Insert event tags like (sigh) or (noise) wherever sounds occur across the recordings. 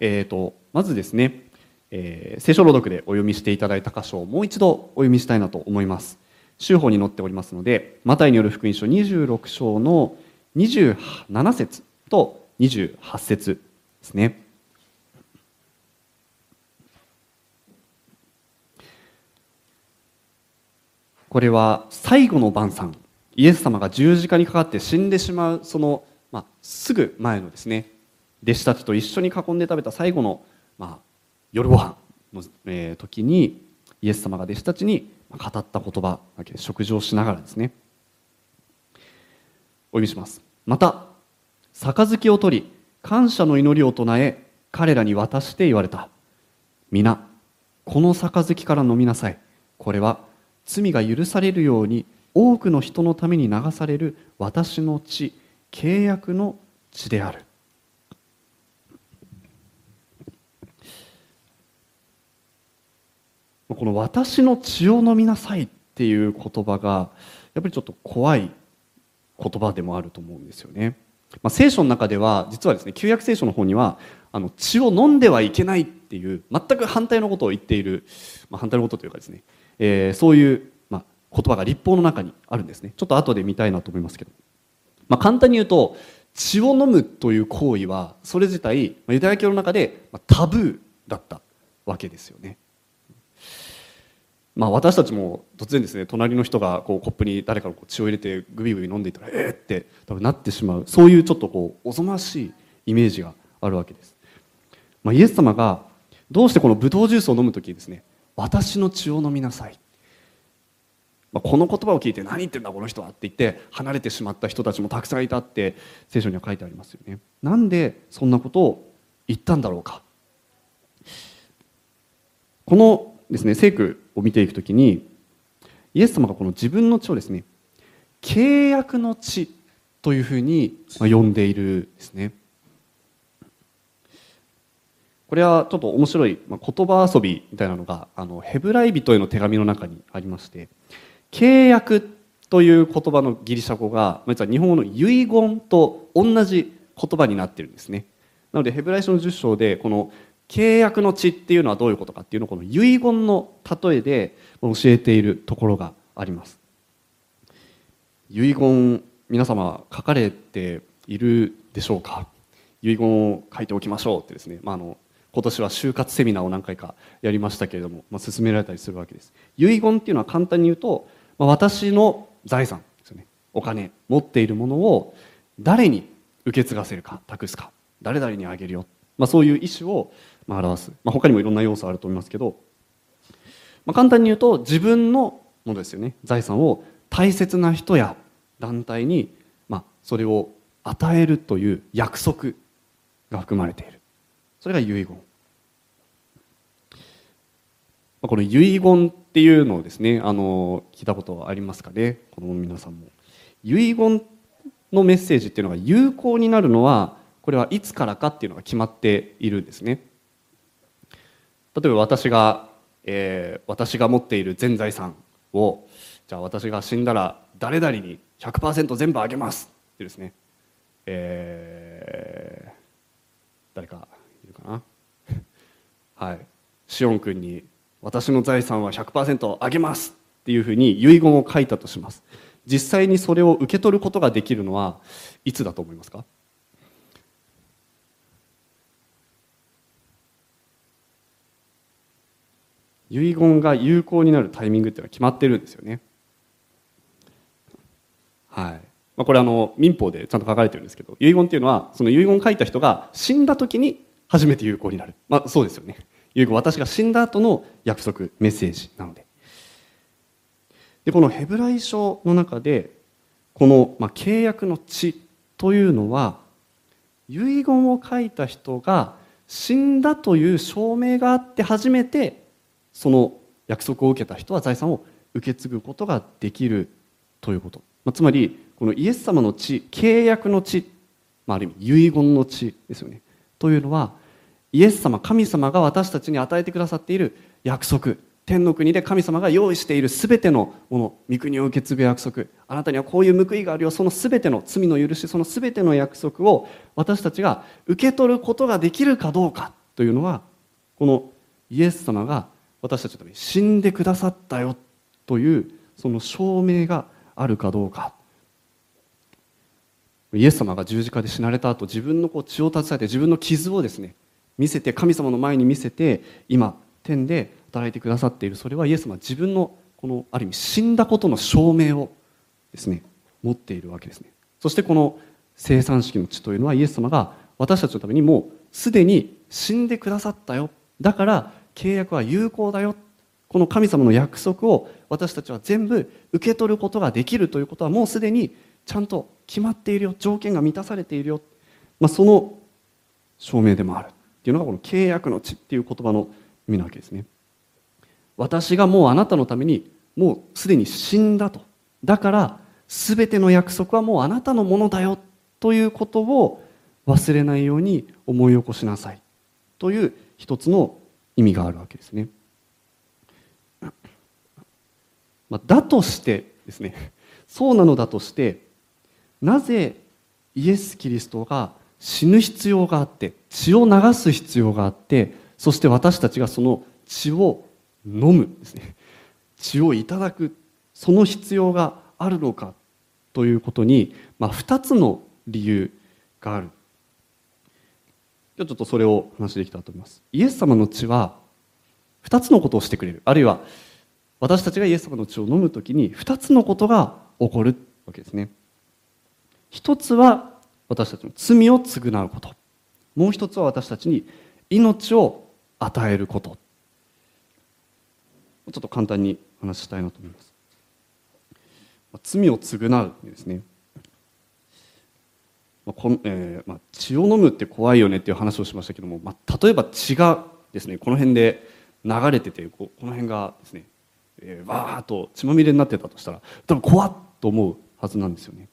えーと、まずですね、えー、聖書朗読でお読みしていただいた箇所をもう一度お読みしたいなと思います。週報に載っておりますのでマタイによる福音書26章の27節と28節ですね。これは最後の晩餐。イエス様が十字架にかかって死んでしまうその、まあ、すぐ前のですね弟子たちと一緒に囲んで食べた最後の、まあ、夜ご飯の、えー、時にイエス様が弟子たちに語った言葉だけ食事をしながらですね。お読みします。また杯を取り感謝の祈りを唱え彼らに渡して言われた。皆この杯から飲みなさい。これは罪が許されるように多くの人のために流される私の血契約の血である。この「私の血を飲みなさい」っていう言葉がやっぱりちょっと怖い言葉でもあると思うんですよね。まあ、聖書の中では実はですね旧約聖書の方にはあの血を飲んではいけないっていう全く反対のことを言っている、まあ、反対のことというかですね、えー、そういう、まあ、言葉が立法の中にあるんですね。ちょっと後で見たいなと思いますけど、まあ、簡単に言うと血を飲むという行為はそれ自体ユダヤ教の中でタブーだったわけですよね。まあ、私たちも突然ですね隣の人がこうコップに誰かの血を入れてグビグビ飲んでいたらえーって多分なってしまうそういうちょっとこうおぞましいイメージがあるわけです、まあ、イエス様がどうしてこのブドウジュースを飲む時にですね私の血を飲みなさい、まあ、この言葉を聞いて何言ってんだこの人はって言って離れてしまった人たちもたくさんいたって聖書には書いてありますよね。なんでそんなことを言ったんだろうか。このですね聖句を見ていくときにイエス様がこの自分の血をですね契約の血というふうに呼んでいるんですね。これはちょっと面白い言葉遊びみたいなのがあのヘブライ人への手紙の中にありまして契約という言葉のギリシャ語が実は日本語の遺言と同じ言葉になってるんですね。なのでヘブライ書の10章でこの契約の地っていうのはどういうことかっていうのをこの遺言の例えで教えているところがあります。遺言皆様書かれているでしょうか？遺言を書いておきましょうってですね、まあ、あの今年は就活セミナーを何回かやりましたけれども、まあ、進められたりするわけです。遺言っていうのは簡単に言うと、まあ、私の財産ですよね。お金持っているものを誰に受け継がせるか託すか誰々にあげるよ、まあ、そういう意思をまあ、表す、まあ、他にもいろんな要素あると思いますけど、まあ、簡単に言うと自分のものですよね。財産を大切な人や団体に、まあ、それを与えるという約束が含まれている。それが遺言。まあこの遺言っていうのをですねあの聞いたことはありますかね？子供の皆さんも。遺言のメッセージっていうのが有効になるのはこれはいつからかっていうのが決まっているんですね。例えば私が、えー、私が持っている全財産をじゃあ私が死んだら誰々に100%全部あげます。ってですね、えー、誰かいるかな？(laughs) はい。しおん君に私の財産は100%あげます。っていうふうに遺言を書いたとします。実際にそれを受け取ることができるのはいつだと思いますか？遺言が有効になるタイミングっていうのは決まってるんですよね。はい。まあ、これあの民法でちゃんと書かれてるんですけど遺言っていうのはその遺言書いた人が死んだ時に初めて有効になる、まあ、そうですよね。遺言私が死んだ後の約束メッセージなので。でこのヘブライ書の中でこの、まあ、契約の地というのは遺言を書いた人が死んだという証明があって初めてその約束を受けた人は財産を受け継ぐことができるということ、まあ、つまりこのイエス様の地契約の地、まあ、ある意味遺言の地ですよね。というのはイエス様神様が私たちに与えてくださっている約束。天の国で神様が用意している全てのもの御国を受け継ぐ約束。あなたにはこういう報いがあるよ。その全ての罪の許しその全ての約束を私たちが受け取ることができるかどうかというのはこのイエス様が私たちのために死んでくださったよというその証明があるかどうか。イエス様が十字架で死なれた後自分のこう血を携えて自分の傷をですね見せて神様の前に見せて今天で働いてくださっている。それはイエス様は自分のこのある意味死んだことの証明をですね持っているわけですね。そしてこの生産式の地というのはイエス様が私たちのためにもうすでに死んでくださったよ。だから契約は有効だよ。この神様の約束を私たちは全部受け取ることができるということはもうすでにちゃんと決まっているよ。条件が満たされているよ、まあ、その証明でもある。っていうのがこの契約の地っていう言葉の意味なわけですね。私がもうあなたのためにもうすでに死んだと。だから全ての約束はもうあなたのものだよ。ということを忘れないように思い起こしなさい。という一つの意味があるわけですね。まあ、だとしてですねそうなのだとしてなぜイエス・キリストが死ぬ必要があって血を流す必要があってそして私たちがその血を飲むですね血をいただくその必要があるのかということに、まあ、2つの理由があるちょっとそれを話できたらと思います。イエス様の血は2つのことをしてくれる。あるいは私たちがイエス様の血を飲む時に2つのことが起こるわけですね。一つは私たちの罪を償うこと。もう一つは私たちに命を与えること。ちょっと簡単に話したいなと思います。罪を償うですね。まあこえーまあ、血を飲むって怖いよねっていう話をしましたけども、まあ、例えば血がですねこの辺で流れててここの辺がですね、えー、わーっと血まみれになってたとしたら多分怖っと思うはずなんですよね。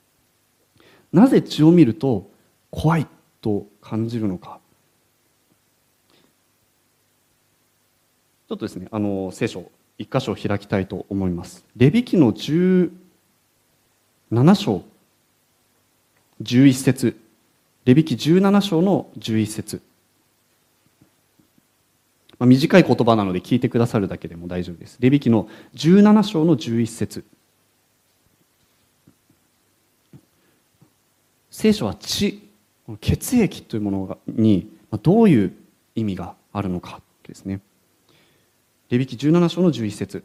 なぜ血を見ると怖いと感じるのか。ちょっとですねあの聖書一箇所開きたいと思います。レビ記の17章11節。レビ記17章の11節。まあ、短い言葉なので聞いてくださるだけでも大丈夫です。レビ記の17章の11節。聖書は血血液というものにどういう意味があるのかですね。レビ記17章の11節。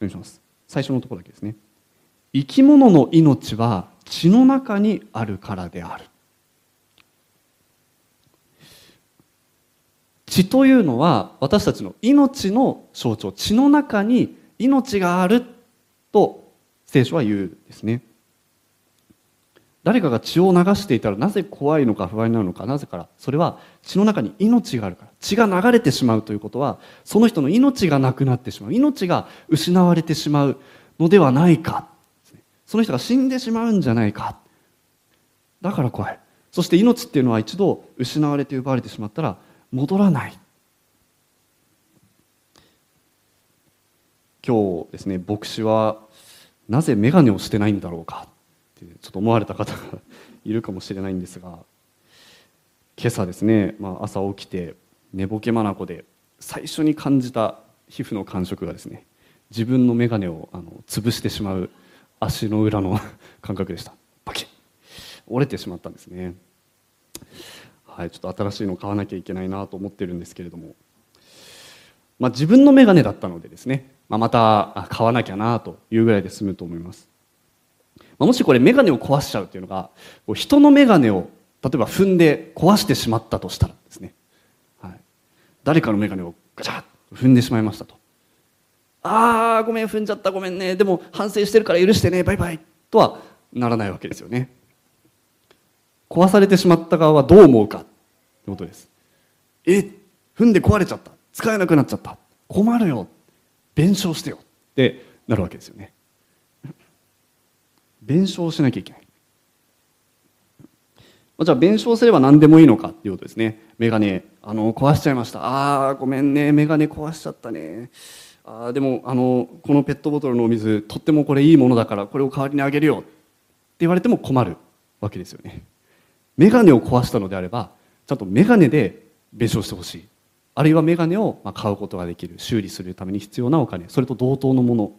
お願いします。最初のところだけですね。生き物の命は血の中にあるからである。血というのは私たちの命の象徴血の中に命があると聖書は言うんですね。誰かが血を流していたらなぜ怖いのか不安になるのかなぜからそれは血の中に命があるから血が流れてしまうということはその人の命がなくなってしまう命が失われてしまうのではないか。その人が死んでしまうんじゃないか。だから怖い。そして命っていうのは一度失われて奪われてしまったら戻らない。今日ですね牧師はなぜ眼鏡をしてないんだろうか。ってちょっと思われた方がいるかもしれないんですが。今朝ですね、まあ、朝起きて寝ぼけ眼で最初に感じた皮膚の感触がですね自分の眼鏡をあの潰してしまう足の裏の (laughs) 感覚でした。パキ折れてしまったんですね。はいちょっと新しいの買わなきゃいけないなと思ってるんですけれども、まあ、自分の眼鏡だったのでですね、まあ、また買わなきゃなというぐらいで済むと思います、まあ、もしこれ眼鏡を壊しちゃうっていうのが人の眼鏡を例えば踏んで壊してしまったとしたらですね、はい、誰かの眼鏡をガチャッと踏んでしまいましたと。ああごめん踏んじゃったごめんね。でも反省してるから許してね。バイバイ。とはならないわけですよね。壊されてしまった側はどう思うか。ってことです。え踏んで壊れちゃった。使えなくなっちゃった。困るよ。弁償してよ。ってなるわけですよね。弁償しなきゃいけない。じゃあ弁償すれば何でもいいのか。っていうことですね。メガネ。あの壊しちゃいました。ああごめんね。メガネ壊しちゃったね。あでもあのこのペットボトルのお水とってもこれいいものだからこれを代わりにあげるよって言われても困るわけですよね。眼鏡を壊したのであればちゃんと眼鏡で弁償してほしい。あるいは眼鏡を買うことができる修理するために必要なお金それと同等のもの。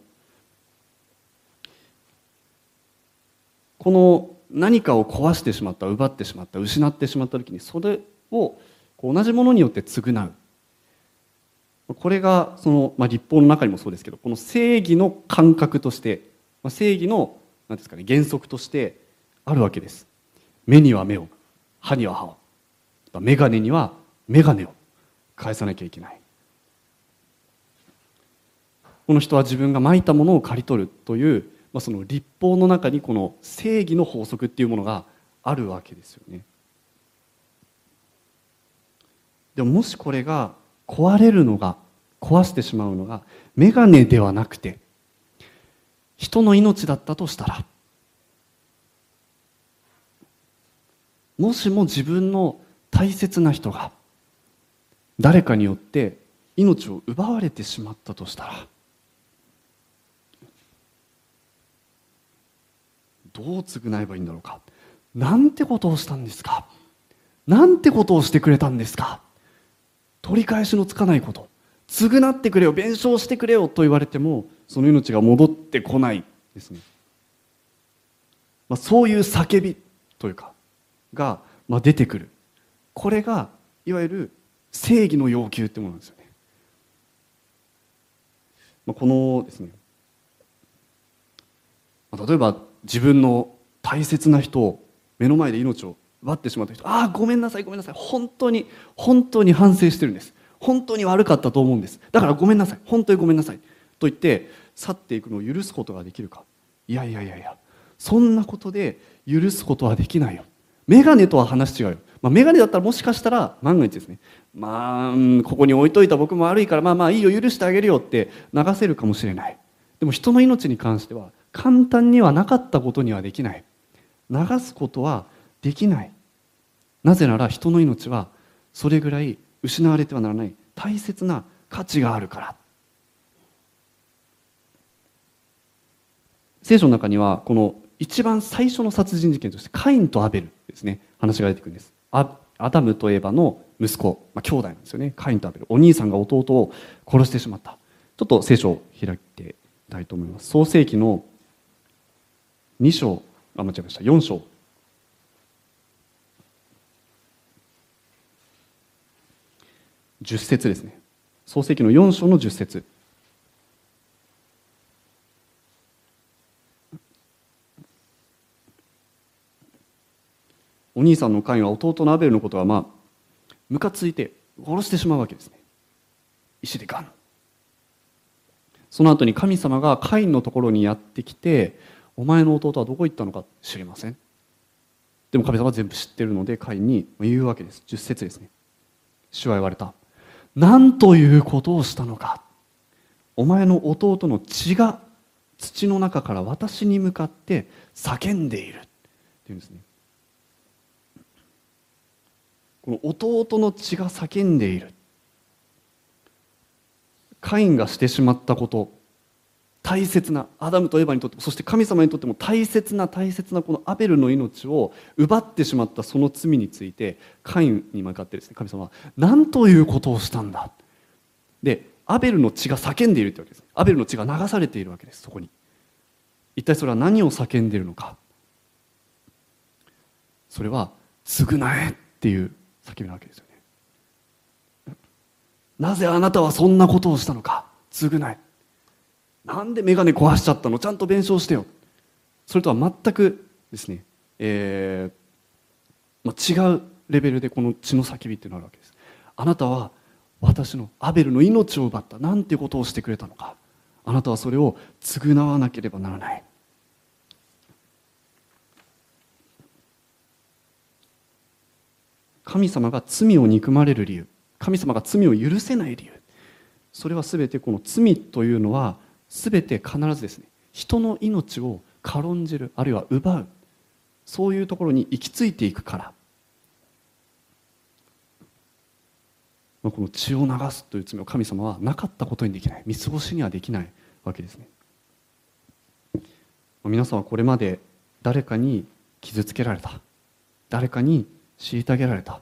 この何かを壊してしまった奪ってしまった失ってしまった時にそれを同じものによって償う。これがその、まあ、立法の中にもそうですけどこの正義の感覚として、まあ、正義の何ですか、ね、原則としてあるわけです。目には目を歯には歯を。眼鏡には眼鏡を返さなきゃいけない。この人は自分がまいたものを刈り取るという、まあ、その立法の中にこの正義の法則っていうものがあるわけですよね。でももしこれが壊れるのが壊してしまうのが眼鏡ではなくて人の命だったとしたらもしも自分の大切な人が誰かによって命を奪われてしまったとしたらどう償えばいいんだろうか。なんてことをしたんですか。なんてことをしてくれたんですか。取り返しのつかないこと。償ってくれよ弁償してくれよと言われてもその命が戻ってこないですね、まあ、そういう叫びというかが、まあ、出てくる。これがいわゆる正義の要求ってものなんですよね、まあ、このですね、まあ、例えば自分の大切な人を目の前で命を奪ってしまった人。ああごめんなさいごめんなさい。本当に本当に反省してるんです。本当に悪かったと思うんです。だからごめんなさい。本当にごめんなさい。と言って去っていくのを許すことができるか。いやいやいやいや。そんなことで許すことはできないよ。眼鏡とは話違うよ、まあ、眼鏡だったらもしかしたら万が一ですね。まあここに置いといた僕も悪いからまあまあいいよ許してあげるよって流せるかもしれない。でも人の命に関しては簡単にはなかったことにはできない。流すことはできない。なぜなら人の命はそれぐらい失われてはならない大切な価値があるから。聖書の中にはこの一番最初の殺人事件としてカインとアベルですね。話が出てくるんです。アダムとエバの息子、まあ、兄弟なんですよね。カインとアベル。お兄さんが弟を殺してしまった。ちょっと聖書を開いてたいと思います。創世紀の2章。あ間違えました。4章。10節ですね。創世記の4章の10節。お兄さんのカインは弟のアベルのことはまあムカついて殺してしまうわけですね。石でガン。その後に神様がカインのところにやってきてお前の弟はどこ行ったのか知りません。でも神様は全部知ってるのでカインに言うわけです。10節ですね。主は言われた。何ということをしたのか。お前の弟の血が土の中から私に向かって叫んでいる。っていうんですね。この弟の血が叫んでいる。カインがしてしまったこと。大切なアダムとエヴァにとってもそして神様にとっても大切な大切なこのアベルの命を奪ってしまったその罪についてカインに向かってですね神様は何ということをしたんだ？でアベルの血が叫んでいるってわけです。アベルの血が流されているわけですそこに。一体それは何を叫んでいるのか？それは償えっていう叫びなわけですよね。なぜあなたはそんなことをしたのか？償え。なんで眼鏡壊しちゃったの？ちゃんと弁償してよ。それとは全くですね、えーまあ、違うレベルでこの血の叫びっていうのがあるわけです。あなたは私のアベルの命を奪った。なんてことをしてくれたのか。あなたはそれを償わなければならない。神様が罪を憎まれる理由。神様が罪を許せない理由。それは全てこの罪というのは全て必ずですね人の命を軽んじるあるいは奪うそういうところに行き着いていくからこの血を流すという罪を神様はなかったことにできない見過ごしにはできないわけですね。皆さんはこれまで誰かに傷つけられた誰かに虐げられた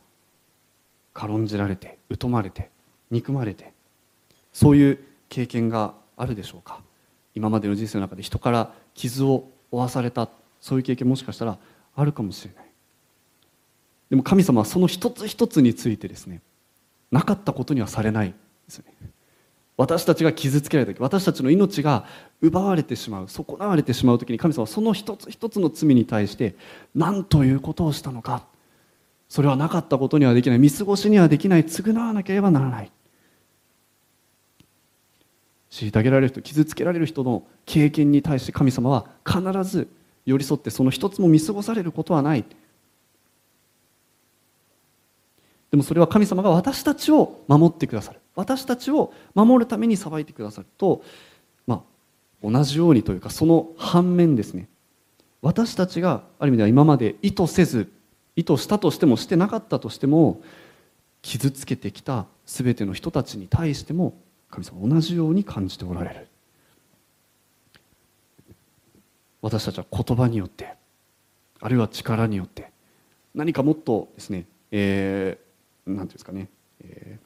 軽んじられて疎まれて憎まれてそういう経験があるでしょうか？今までの人生の中で人から傷を負わされたそういう経験もしかしたらあるかもしれない。でも神様はその一つ一つについてですねなかったことにはされないですね。私たちが傷つけられた時私たちの命が奪われてしまう損なわれてしまう時に神様はその一つ一つの罪に対して何ということをしたのか。それはなかったことにはできない。見過ごしにはできない。償わなければならない。虐げられる人傷つけられる人の経験に対して神様は必ず寄り添ってその一つも見過ごされることはない。でもそれは神様が私たちを守ってくださる。私たちを守るために裁いてくださると、まあ、同じようにというかその反面ですね。私たちがある意味では今まで意図せず意図したとしてもしてなかったとしても傷つけてきた全ての人たちに対しても神様同じように感じておられる。私たちは言葉によってあるいは力によって何かもっとですね、えー、なんていうんですかね、え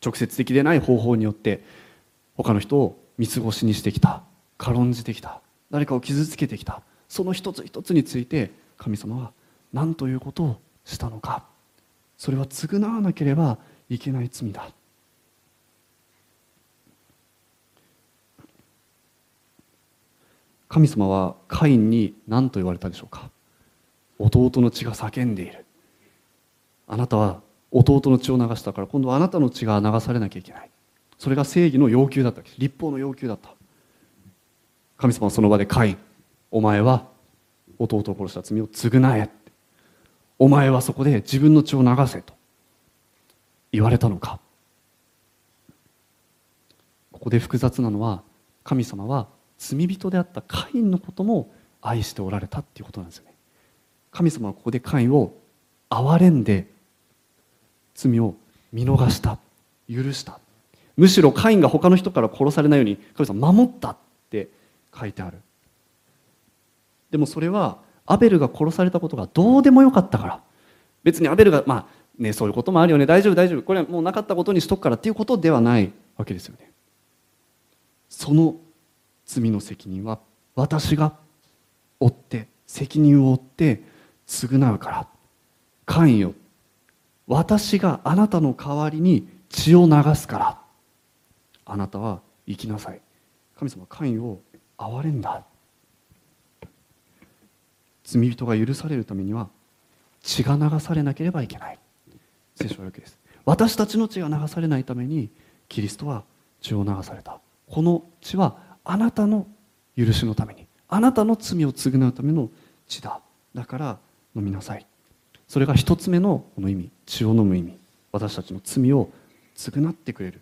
ー、直接的でない方法によって他の人を見過ごしにしてきた軽んじてきた誰かを傷つけてきたその一つ一つについて神様は何ということをしたのか。それは償わなければいけない罪だ。神様はカインに何と言われたでしょうか？弟の血が叫んでいる。あなたは弟の血を流したから今度はあなたの血が流されなきゃいけない。それが正義の要求だった立法の要求だった。神様はその場でカインお前は弟を殺した罪を償えお前はそこで自分の血を流せと。言われたのか？ここで複雑なのは神様は罪人であったカインのことも愛しておられたっていうことなんですよね。神様はここでカインを憐れんで罪を見逃した許した。むしろカインが他の人から殺されないように神様守ったって書いてある。でもそれはアベルが殺されたことがどうでもよかったから。別にアベルがまあねそういうこともあるよね。大丈夫大丈夫。これはもうなかったことにしとくからっていうことではないわけですよね。その罪の責任は私が負って責任を負って償うから。関与私があなたの代わりに血を流すから。あなたは生きなさい。神様関与を憐れんだ。罪人が許されるためには血が流されなければいけない。聖書はわけです。私たちの血が流されないためにキリストは血を流された。この血はあなたの許しのためにあなたの罪を償うための血だ。だから飲みなさい。それが一つ目のこの意味血を飲む意味。私たちの罪を償ってくれる。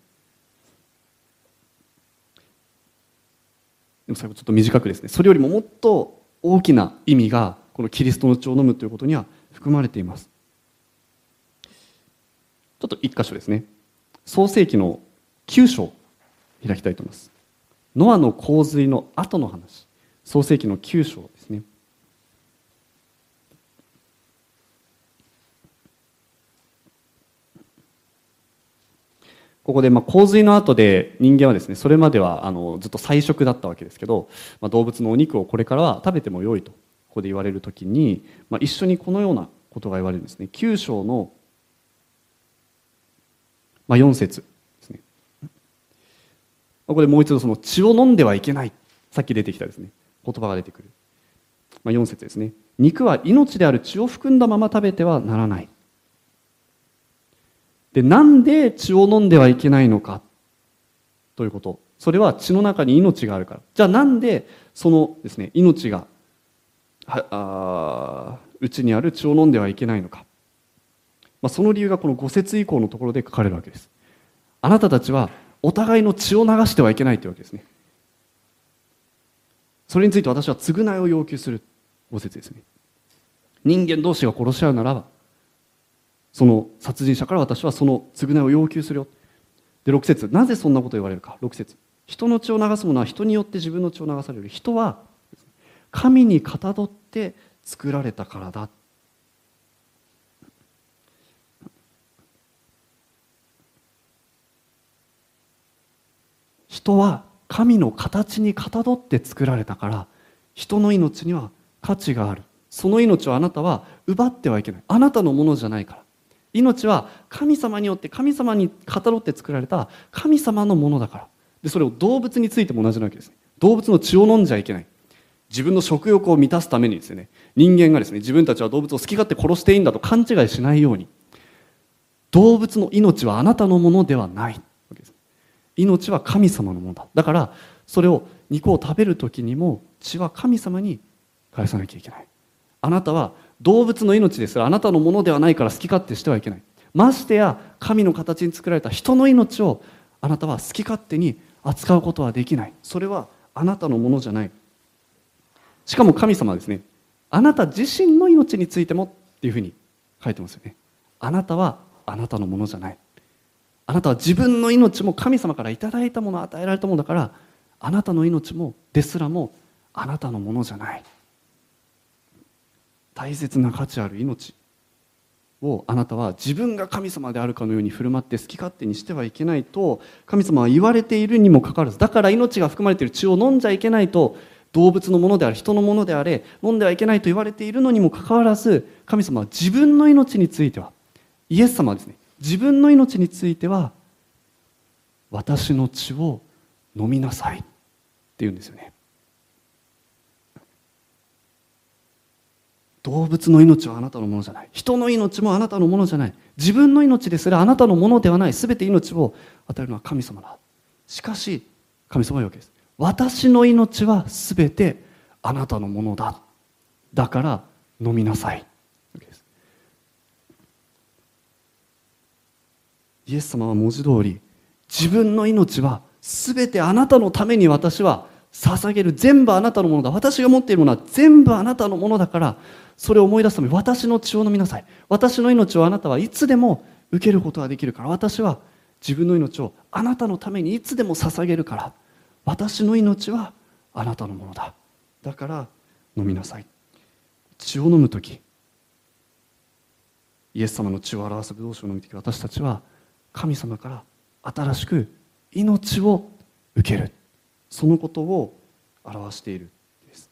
でも最後ちょっと短くですね。それよりももっと大きな意味がこのキリストの血を飲むということには含まれています。ちょっと一箇所ですね。創世紀の9章開きたいと思います。ノアの洪水の後の話。創世紀の9章ですね。ここでまあ洪水の後で人間はですねそれまではあのずっと菜食だったわけですけど、まあ、動物のお肉をこれからは食べてもよいとここで言われる時に、まあ、一緒にこのようなことが言われるんですね。9章の、まあ、4節。ここでもう一度その血を飲んではいけない。さっき出てきたですね。言葉が出てくる、まあ、4節ですね。肉は命である血を含んだまま食べてはならない。でなんで血を飲んではいけないのか。ということ。それは血の中に命があるから。じゃあなんでそのですね命がはあうちにある血を飲んではいけないのか、まあ、その理由がこの5節以降のところで書かれるわけです。あなたたちはお互いの血を流してはいけないというわけですね。それについて私は償いを要求するご説ですね。人間同士が殺し合うならばその殺人者から私はその償いを要求するよ。で6節なぜそんなことを言われるか。6節人の血を流すものは人によって自分の血を流される。人は神にかたどって作られたからだ。人は神の形にかたどって作られたから人の命には価値がある。その命をあなたは奪ってはいけない。あなたのものじゃないから。命は神様によって神様にかたどって作られた神様のものだから。でそれを動物についても同じなわけですね。動物の血を飲んじゃいけない。自分の食欲を満たすためにですね。人間がですね自分たちは動物を好き勝手殺していいんだと勘違いしないように。動物の命はあなたのものではない。命は神様のものだ。だからそれを肉を食べる時にも血は神様に返さなきゃいけない。あなたは動物の命ですらあなたのものではないから好き勝手してはいけない。ましてや神の形に作られた人の命をあなたは好き勝手に扱うことはできない。それはあなたのものじゃない。しかも神様はですね。あなた自身の命についてもっていうふうに書いてますよね。あなたはあなたのものじゃない。あなたは自分の命も神様からいただいたもの与えられたものだからあなたの命もですらもあなたのものじゃない。大切な価値ある命をあなたは自分が神様であるかのように振る舞って好き勝手にしてはいけないと神様は言われているにもかかわらずだから命が含まれている血を飲んじゃいけないと動物のものであれ人のものであれ飲んではいけないと言われているのにもかかわらず神様は自分の命についてはイエス様はですね自分の命については私の血を飲みなさいって言うんですよね。動物の命はあなたのものじゃない。人の命もあなたのものじゃない。自分の命ですらあなたのものではない。全て命を与えるのは神様だ。しかし神様は言うわけです。私の命は全てあなたのものだ。だから飲みなさい。イエス様は文字通り自分の命は全てあなたのために私は捧げる全部あなたのものだ。私が持っているものは全部あなたのものだからそれを思い出すために私の血を飲みなさい。私の命をあなたはいつでも受けることができるから私は自分の命をあなたのためにいつでも捧げるから私の命はあなたのものだ。だから飲みなさい。血を飲む時イエス様の血を表す武道酒を飲む時私たちは神様から新しく命を受ける。そのことを表しているです。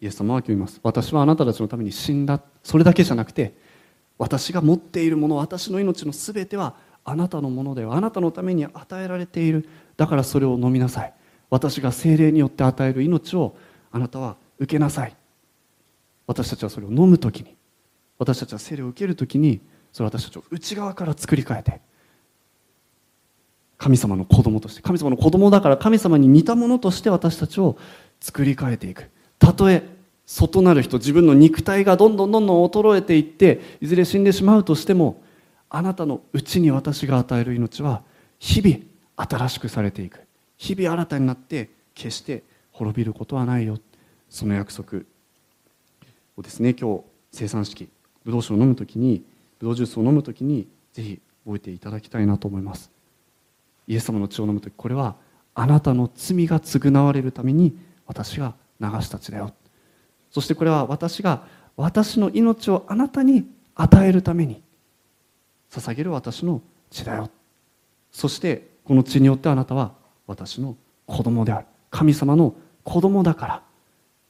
イエス様は今日言います。私はあなたたちのために死んだ。それだけじゃなくて私が持っているもの私の命の全てはあなたのものではあなたのために与えられている。だからそれを飲みなさい。私が精霊によって与える命をあなたは受けなさい。私たちはそれを飲む時に私たちは精霊を受ける時にそれ私たちを内側から作り変えて神様の子供として神様の子供だから神様に似たものとして私たちを作り変えていく。たとえ外なる人自分の肉体がどんどんどんどん衰えていっていずれ死んでしまうとしてもあなたのうちに私が与える命は日々新しくされていく。日々新たになって決して滅びることはないよ。その約束をですね今日生産式ブドウ酒を飲む時にブドウジュースを飲む時にぜひ覚えていただきたいなと思います。イエス様の血を飲む時これはあなたの罪が償われるために私が流した血だよ。そしてこれは私が私の命をあなたに与えるために捧げる私の血だよ。そしてこの血によってあなたは私の子供である。神様の子供だから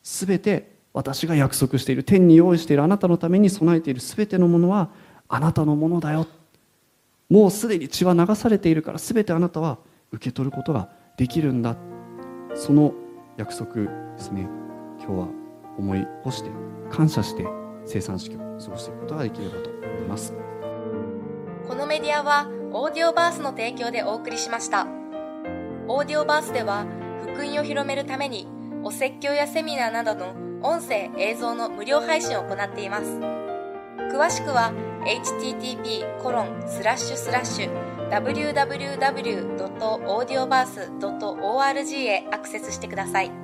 全て私が約束している天に用意しているあなたのために備えている全てのものはあなたのものだよ。もうすでに血は流されているから全てあなたは受け取ることができるんだ。その約束ですね。今日は思い起こして感謝して生産式を過ごしていくことができればと思います。このメディアはオーディオバースの提供でお送りしました。オーディオバースでは福音を広めるためにお説教やセミナーなどの音声映像の無料配信を行っています。詳しくは http://www.audioverse.org へアクセスしてください。